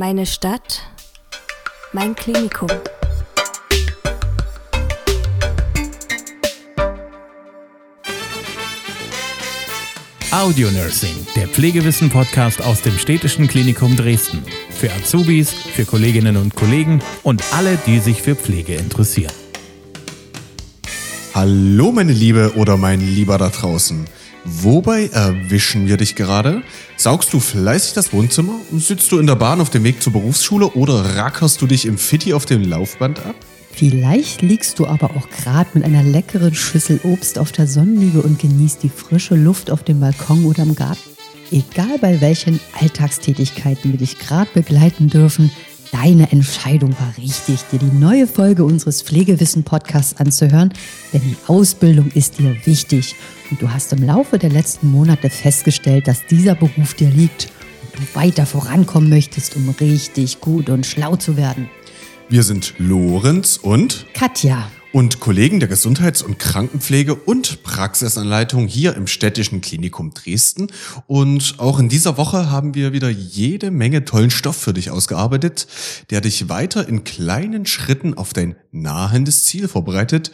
Meine Stadt, mein Klinikum. Audio Nursing, der Pflegewissen-Podcast aus dem Städtischen Klinikum Dresden. Für Azubis, für Kolleginnen und Kollegen und alle, die sich für Pflege interessieren. Hallo meine Liebe oder mein Lieber da draußen. Wobei erwischen wir dich gerade? Saugst du fleißig das Wohnzimmer? Sitzt du in der Bahn auf dem Weg zur Berufsschule oder rackerst du dich im Fitti auf dem Laufband ab? Vielleicht liegst du aber auch gerade mit einer leckeren Schüssel Obst auf der Sonnenliege und genießt die frische Luft auf dem Balkon oder im Garten. Egal bei welchen Alltagstätigkeiten wir dich gerade begleiten dürfen, deine Entscheidung war richtig, dir die neue Folge unseres Pflegewissen-Podcasts anzuhören, denn die Ausbildung ist dir wichtig und du hast im Laufe der letzten Monate festgestellt, dass dieser Beruf dir liegt und du weiter vorankommen möchtest, um richtig gut und schlau zu werden. Wir sind Lorenz und Katja. Und Kollegen der Gesundheits- und Krankenpflege und Praxisanleitung hier im Städtischen Klinikum Dresden. Und auch in dieser Woche haben wir wieder jede Menge tollen Stoff für dich ausgearbeitet, der dich weiter in kleinen Schritten auf dein nahendes Ziel vorbereitet,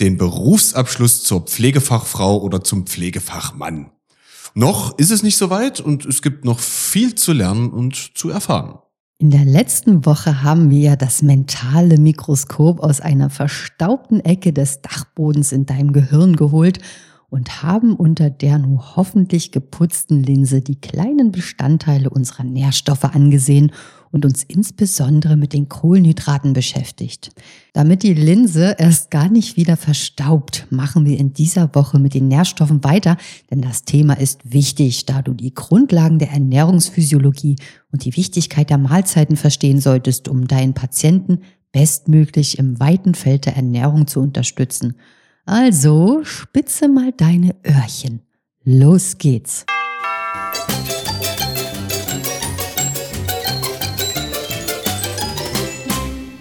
den Berufsabschluss zur Pflegefachfrau oder zum Pflegefachmann. Noch ist es nicht so weit und es gibt noch viel zu lernen und zu erfahren. In der letzten Woche haben wir ja das mentale Mikroskop aus einer verstaubten Ecke des Dachbodens in deinem Gehirn geholt und haben unter der nur hoffentlich geputzten Linse die kleinen Bestandteile unserer Nährstoffe angesehen und uns insbesondere mit den Kohlenhydraten beschäftigt. Damit die Linse erst gar nicht wieder verstaubt, machen wir in dieser Woche mit den Nährstoffen weiter, denn das Thema ist wichtig, da du die Grundlagen der Ernährungsphysiologie und die Wichtigkeit der Mahlzeiten verstehen solltest, um deinen Patienten bestmöglich im weiten Feld der Ernährung zu unterstützen. Also spitze mal deine Öhrchen. Los geht's.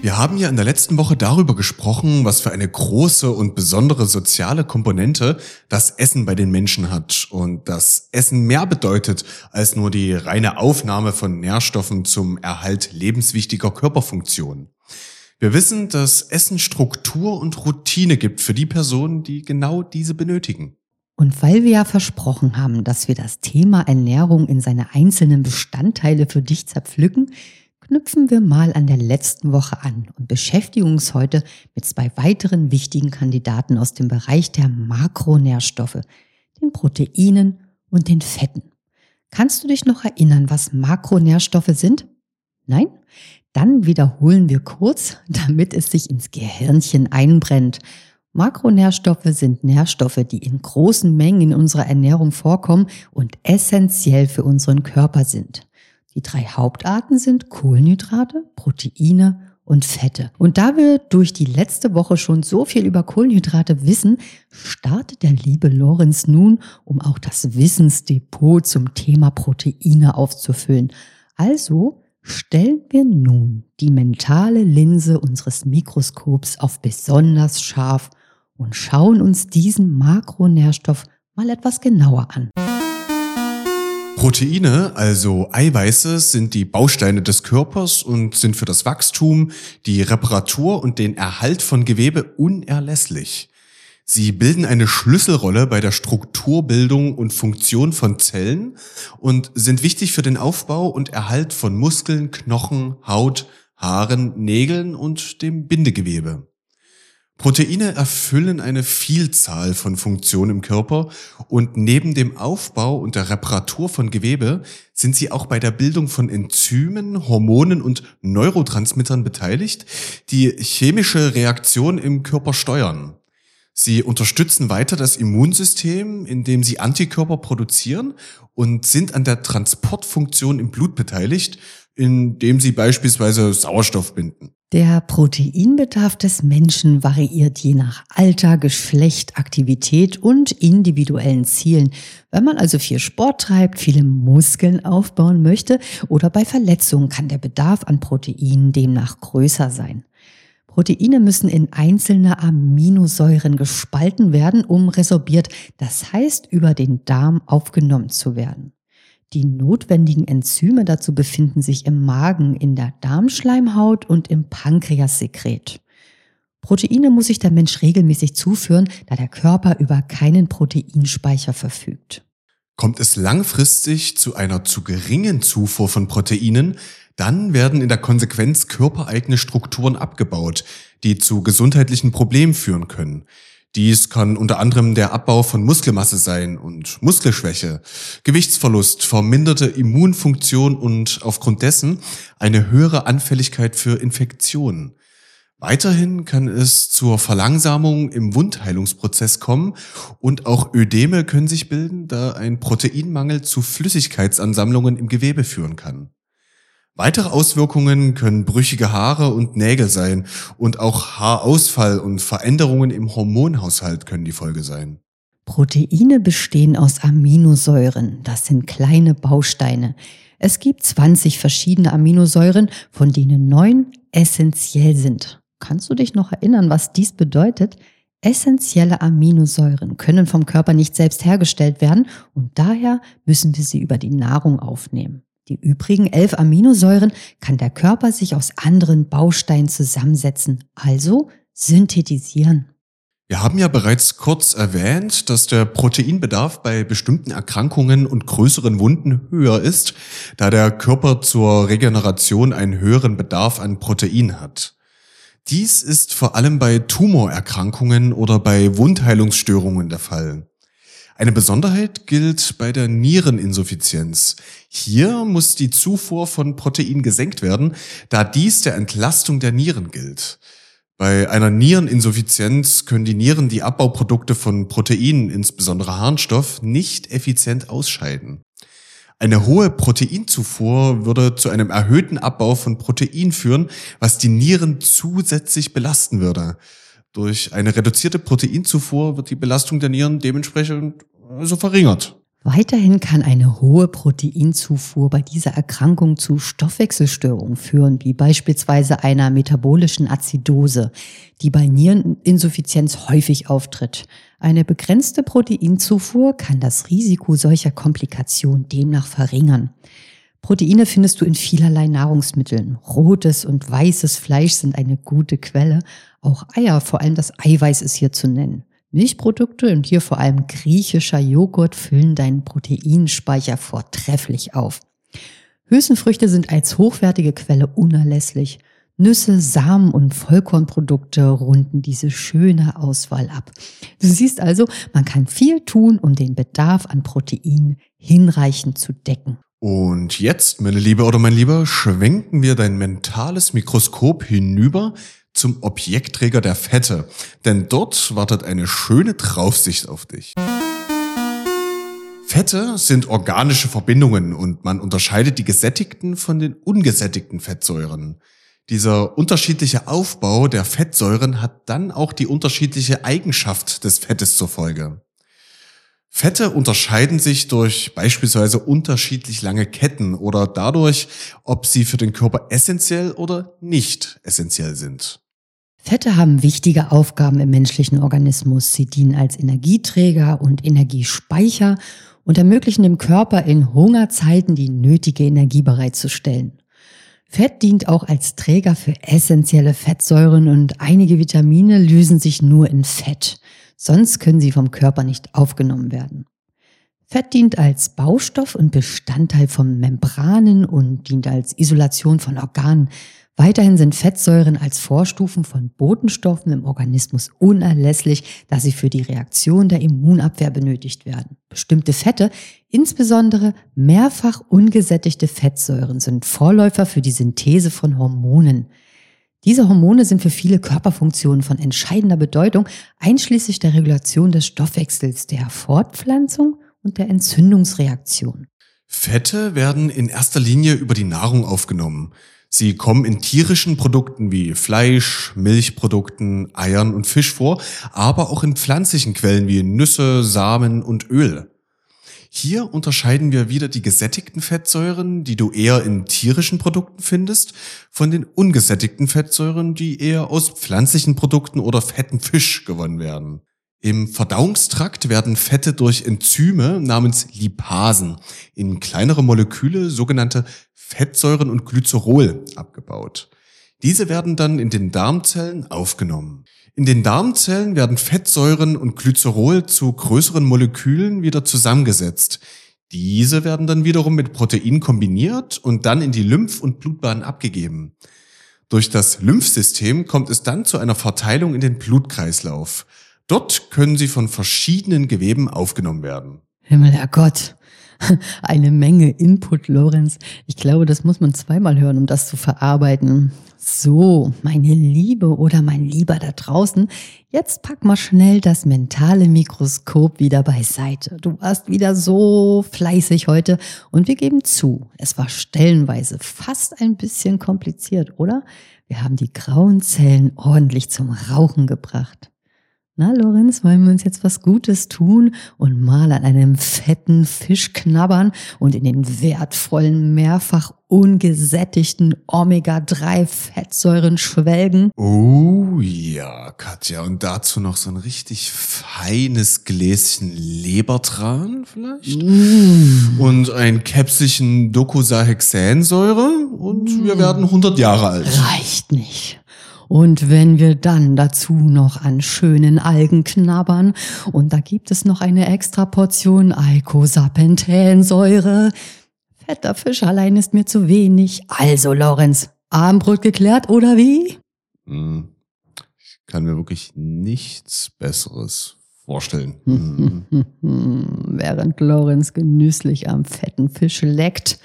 Wir haben ja in der letzten Woche darüber gesprochen, was für eine große und besondere soziale Komponente das Essen bei den Menschen hat und dass Essen mehr bedeutet als nur die reine Aufnahme von Nährstoffen zum Erhalt lebenswichtiger Körperfunktionen. Wir wissen, dass Essen Struktur und Routine gibt für die Personen, die genau diese benötigen. Und weil wir ja versprochen haben, dass wir das Thema Ernährung in seine einzelnen Bestandteile für dich zerpflücken, knüpfen wir mal an der letzten Woche an und beschäftigen uns heute mit zwei weiteren wichtigen Kandidaten aus dem Bereich der Makronährstoffe, den Proteinen und den Fetten. Kannst du dich noch erinnern, was Makronährstoffe sind? Nein? Dann wiederholen wir kurz, damit es sich ins Gehirnchen einbrennt. Makronährstoffe sind Nährstoffe, die in großen Mengen in unserer Ernährung vorkommen und essentiell für unseren Körper sind. Die drei Hauptarten sind Kohlenhydrate, Proteine und Fette. Und da wir durch die letzte Woche schon so viel über Kohlenhydrate wissen, startet der liebe Lorenz nun, um auch das Wissensdepot zum Thema Proteine aufzufüllen. Also stellen wir nun die mentale Linse unseres Mikroskops auf besonders scharf und schauen uns diesen Makronährstoff mal etwas genauer an. Proteine, also Eiweiße, sind die Bausteine des Körpers und sind für das Wachstum, die Reparatur und den Erhalt von Gewebe unerlässlich. Sie bilden eine Schlüsselrolle bei der Strukturbildung und Funktion von Zellen und sind wichtig für den Aufbau und Erhalt von Muskeln, Knochen, Haut, Haaren, Nägeln und dem Bindegewebe. Proteine erfüllen eine Vielzahl von Funktionen im Körper und neben dem Aufbau und der Reparatur von Gewebe sind sie auch bei der Bildung von Enzymen, Hormonen und Neurotransmittern beteiligt, die chemische Reaktionen im Körper steuern. Sie unterstützen weiter das Immunsystem, indem sie Antikörper produzieren und sind an der Transportfunktion im Blut beteiligt, indem sie beispielsweise Sauerstoff binden. Der Proteinbedarf des Menschen variiert je nach Alter, Geschlecht, Aktivität und individuellen Zielen. Wenn man also viel Sport treibt, viele Muskeln aufbauen möchte oder bei Verletzungen kann der Bedarf an Proteinen demnach größer sein. Proteine müssen in einzelne Aminosäuren gespalten werden, um resorbiert, das heißt über den Darm aufgenommen zu werden. Die notwendigen Enzyme dazu befinden sich im Magen, in der Darmschleimhaut und im Pankreassekret. Proteine muss sich der Mensch regelmäßig zuführen, da der Körper über keinen Proteinspeicher verfügt. Kommt es langfristig zu einer zu geringen Zufuhr von Proteinen, dann werden in der Konsequenz körpereigene Strukturen abgebaut, die zu gesundheitlichen Problemen führen können. Dies kann unter anderem der Abbau von Muskelmasse sein und Muskelschwäche, Gewichtsverlust, verminderte Immunfunktion und aufgrund dessen eine höhere Anfälligkeit für Infektionen. Weiterhin kann es zur Verlangsamung im Wundheilungsprozess kommen und auch Ödeme können sich bilden, da ein Proteinmangel zu Flüssigkeitsansammlungen im Gewebe führen kann. Weitere Auswirkungen können brüchige Haare und Nägel sein und auch Haarausfall und Veränderungen im Hormonhaushalt können die Folge sein. Proteine bestehen aus Aminosäuren. Das sind kleine Bausteine. Es gibt 20 verschiedene Aminosäuren, von denen neun essentiell sind. Kannst du dich noch erinnern, was dies bedeutet? Essentielle Aminosäuren können vom Körper nicht selbst hergestellt werden und daher müssen wir sie über die Nahrung aufnehmen. Die übrigen elf Aminosäuren kann der Körper sich aus anderen Bausteinen zusammensetzen, also synthetisieren. Wir haben ja bereits kurz erwähnt, dass der Proteinbedarf bei bestimmten Erkrankungen und größeren Wunden höher ist, da der Körper zur Regeneration einen höheren Bedarf an Protein hat. Dies ist vor allem bei Tumorerkrankungen oder bei Wundheilungsstörungen der Fall. Eine Besonderheit gilt bei der Niereninsuffizienz. Hier muss die Zufuhr von Protein gesenkt werden, da dies der Entlastung der Nieren gilt. Bei einer Niereninsuffizienz können die Nieren die Abbauprodukte von Proteinen, insbesondere Harnstoff, nicht effizient ausscheiden. Eine hohe Proteinzufuhr würde zu einem erhöhten Abbau von Protein führen, was die Nieren zusätzlich belasten würde. Durch eine reduzierte Proteinzufuhr wird die Belastung der Nieren dementsprechend also verringert. Weiterhin kann eine hohe Proteinzufuhr bei dieser Erkrankung zu Stoffwechselstörungen führen, wie beispielsweise einer metabolischen Azidose, die bei Niereninsuffizienz häufig auftritt. Eine begrenzte Proteinzufuhr kann das Risiko solcher Komplikationen demnach verringern. Proteine findest du in vielerlei Nahrungsmitteln. Rotes und weißes Fleisch sind eine gute Quelle. Auch Eier, vor allem das Eiweiß ist hier zu nennen. Milchprodukte und hier vor allem griechischer Joghurt füllen deinen Proteinspeicher vortrefflich auf. Hülsenfrüchte sind als hochwertige Quelle unerlässlich. Nüsse, Samen und Vollkornprodukte runden diese schöne Auswahl ab. Du siehst also, man kann viel tun, um den Bedarf an Protein hinreichend zu decken. Und jetzt, meine Liebe oder mein Lieber, schwenken wir dein mentales Mikroskop hinüber zum Objektträger der Fette, denn dort wartet eine schöne Draufsicht auf dich. Fette sind organische Verbindungen und man unterscheidet die gesättigten von den ungesättigten Fettsäuren. Dieser unterschiedliche Aufbau der Fettsäuren hat dann auch die unterschiedliche Eigenschaft des Fettes zur Folge. Fette unterscheiden sich durch beispielsweise unterschiedlich lange Ketten oder dadurch, ob sie für den Körper essentiell oder nicht essentiell sind. Fette haben wichtige Aufgaben im menschlichen Organismus. Sie dienen als Energieträger und Energiespeicher und ermöglichen dem Körper in Hungerzeiten die nötige Energie bereitzustellen. Fett dient auch als Träger für essentielle Fettsäuren und einige Vitamine lösen sich nur in Fett. Sonst können sie vom Körper nicht aufgenommen werden. Fett dient als Baustoff und Bestandteil von Membranen und dient als Isolation von Organen. Weiterhin sind Fettsäuren als Vorstufen von Botenstoffen im Organismus unerlässlich, da sie für die Reaktion der Immunabwehr benötigt werden. Bestimmte Fette, insbesondere mehrfach ungesättigte Fettsäuren, sind Vorläufer für die Synthese von Hormonen. Diese Hormone sind für viele Körperfunktionen von entscheidender Bedeutung, einschließlich der Regulation des Stoffwechsels, der Fortpflanzung und der Entzündungsreaktion. Fette werden in erster Linie über die Nahrung aufgenommen. Sie kommen in tierischen Produkten wie Fleisch, Milchprodukten, Eiern und Fisch vor, aber auch in pflanzlichen Quellen wie Nüsse, Samen und Öl. Hier unterscheiden wir wieder die gesättigten Fettsäuren, die du eher in tierischen Produkten findest, von den ungesättigten Fettsäuren, die eher aus pflanzlichen Produkten oder fetten Fisch gewonnen werden. Im Verdauungstrakt werden Fette durch Enzyme namens Lipasen in kleinere Moleküle, sogenannte Fettsäuren und Glycerol, abgebaut. Diese werden dann in den Darmzellen aufgenommen. In den Darmzellen werden Fettsäuren und Glycerol zu größeren Molekülen wieder zusammengesetzt. Diese werden dann wiederum mit Protein kombiniert und dann in die Lymph- und Blutbahn abgegeben. Durch das Lymphsystem kommt es dann zu einer Verteilung in den Blutkreislauf. Dort können sie von verschiedenen Geweben aufgenommen werden. Himmel, Gott. Eine Menge Input, Lorenz. Ich glaube, das muss man zweimal hören, um das zu verarbeiten. So, meine Liebe oder mein Lieber da draußen, jetzt pack mal schnell das mentale Mikroskop wieder beiseite. Du warst wieder so fleißig heute und wir geben zu, es war stellenweise fast ein bisschen kompliziert, oder? Wir haben die grauen Zellen ordentlich zum Rauchen gebracht. Na, Lorenz, wollen wir uns jetzt was Gutes tun und mal an einem fetten Fisch knabbern und in den wertvollen, mehrfach ungesättigten Omega-3-Fettsäuren schwelgen? Oh ja, Katja. Und dazu noch so ein richtig feines Gläschen Lebertran vielleicht? Mm. Und ein Käpselchen Docosahexaensäure und wir werden 100 Jahre alt. Reicht nicht. Und wenn wir dann dazu noch an schönen Algen knabbern und da gibt es noch eine extra Portion Eicosapentaensäure. Fetter Fisch allein ist mir zu wenig. Also, Lorenz, Abendbrot geklärt oder wie? Hm. Ich kann mir wirklich nichts Besseres vorstellen. Hm. Während Lorenz genüsslich am fetten Fisch leckt,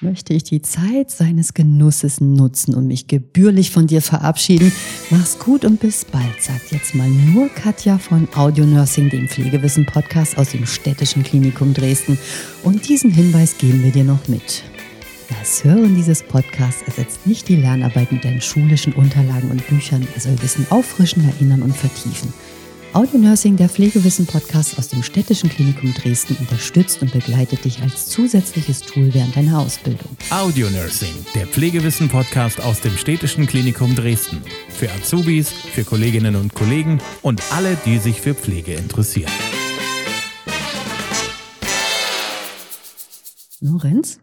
möchte ich die Zeit seines Genusses nutzen und mich gebührlich von dir verabschieden. Mach's gut und bis bald, sagt jetzt mal nur Katja von Audio Nursing, dem Pflegewissen-Podcast aus dem Städtischen Klinikum Dresden. Und diesen Hinweis geben wir dir noch mit. Das Hören dieses Podcasts ersetzt nicht die Lernarbeit mit deinen schulischen Unterlagen und Büchern. Er soll Wissen auffrischen, erinnern und vertiefen. Audio Nursing, der Pflegewissen-Podcast aus dem Städtischen Klinikum Dresden, unterstützt und begleitet dich als zusätzliches Tool während deiner Ausbildung. Audio Nursing, der Pflegewissen-Podcast aus dem Städtischen Klinikum Dresden. Für Azubis, für Kolleginnen und Kollegen und alle, die sich für Pflege interessieren. Lorenz,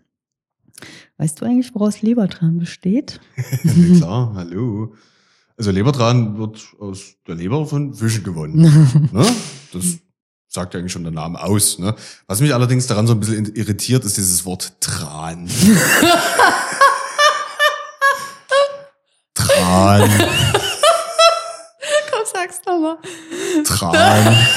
weißt du eigentlich, woraus Lebertran besteht? Klar, hallo. Also Lebertran wird aus der Leber von Fischen gewonnen. ne? Das sagt ja eigentlich schon der Name aus. Ne? Was mich allerdings daran so ein bisschen irritiert, ist dieses Wort Tran. Tran, Komm, sag's doch mal. Tran.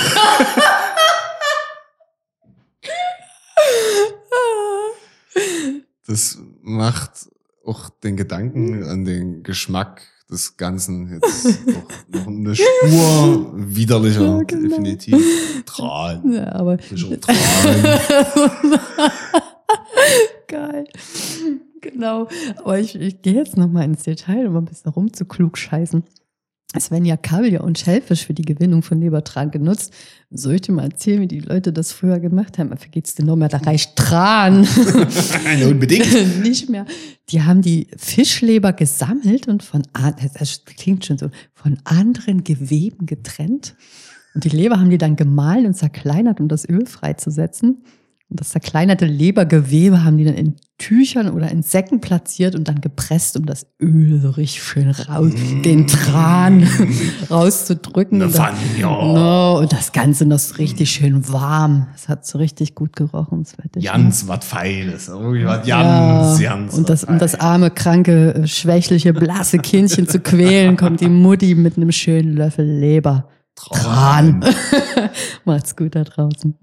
Das macht auch den Gedanken an den Geschmack des Ganzen jetzt noch, noch eine Spur widerlicher, Ja, genau. definitiv. Tran. Ja, aber Tran. geil. Genau. Aber ich, ich gehe jetzt noch mal ins Detail, um ein bisschen rumzuklugscheißen. Es werden ja Kabeljau und Schellfisch für die Gewinnung von Lebertran genutzt. Soll ich dir mal erzählen, wie die Leute das früher gemacht haben? Dafür geht's dir noch mehr, da reicht Tran. Ja, Unbedingt. Nicht mehr. Die haben die Fischleber gesammelt und von, das klingt schon so, von anderen Geweben getrennt. Und die Leber haben die dann gemahlen und zerkleinert, um das Öl freizusetzen. Und das zerkleinerte Lebergewebe haben die dann in Tüchern oder in Säcken platziert und dann gepresst, um das Öl so richtig schön raus, den Tran rauszudrücken. Ne Und das- Pfanne, ja. No, und das Ganze noch so richtig schön warm. Es hat so richtig gut gerochen. Das Ganz was Feines. Irgendwie was ja, ganz und das, um das arme, kranke, schwächliche, blasse Kindchen zu quälen, kommt die Mutti mit einem schönen Löffel Leber. Tran. Macht's gut da draußen.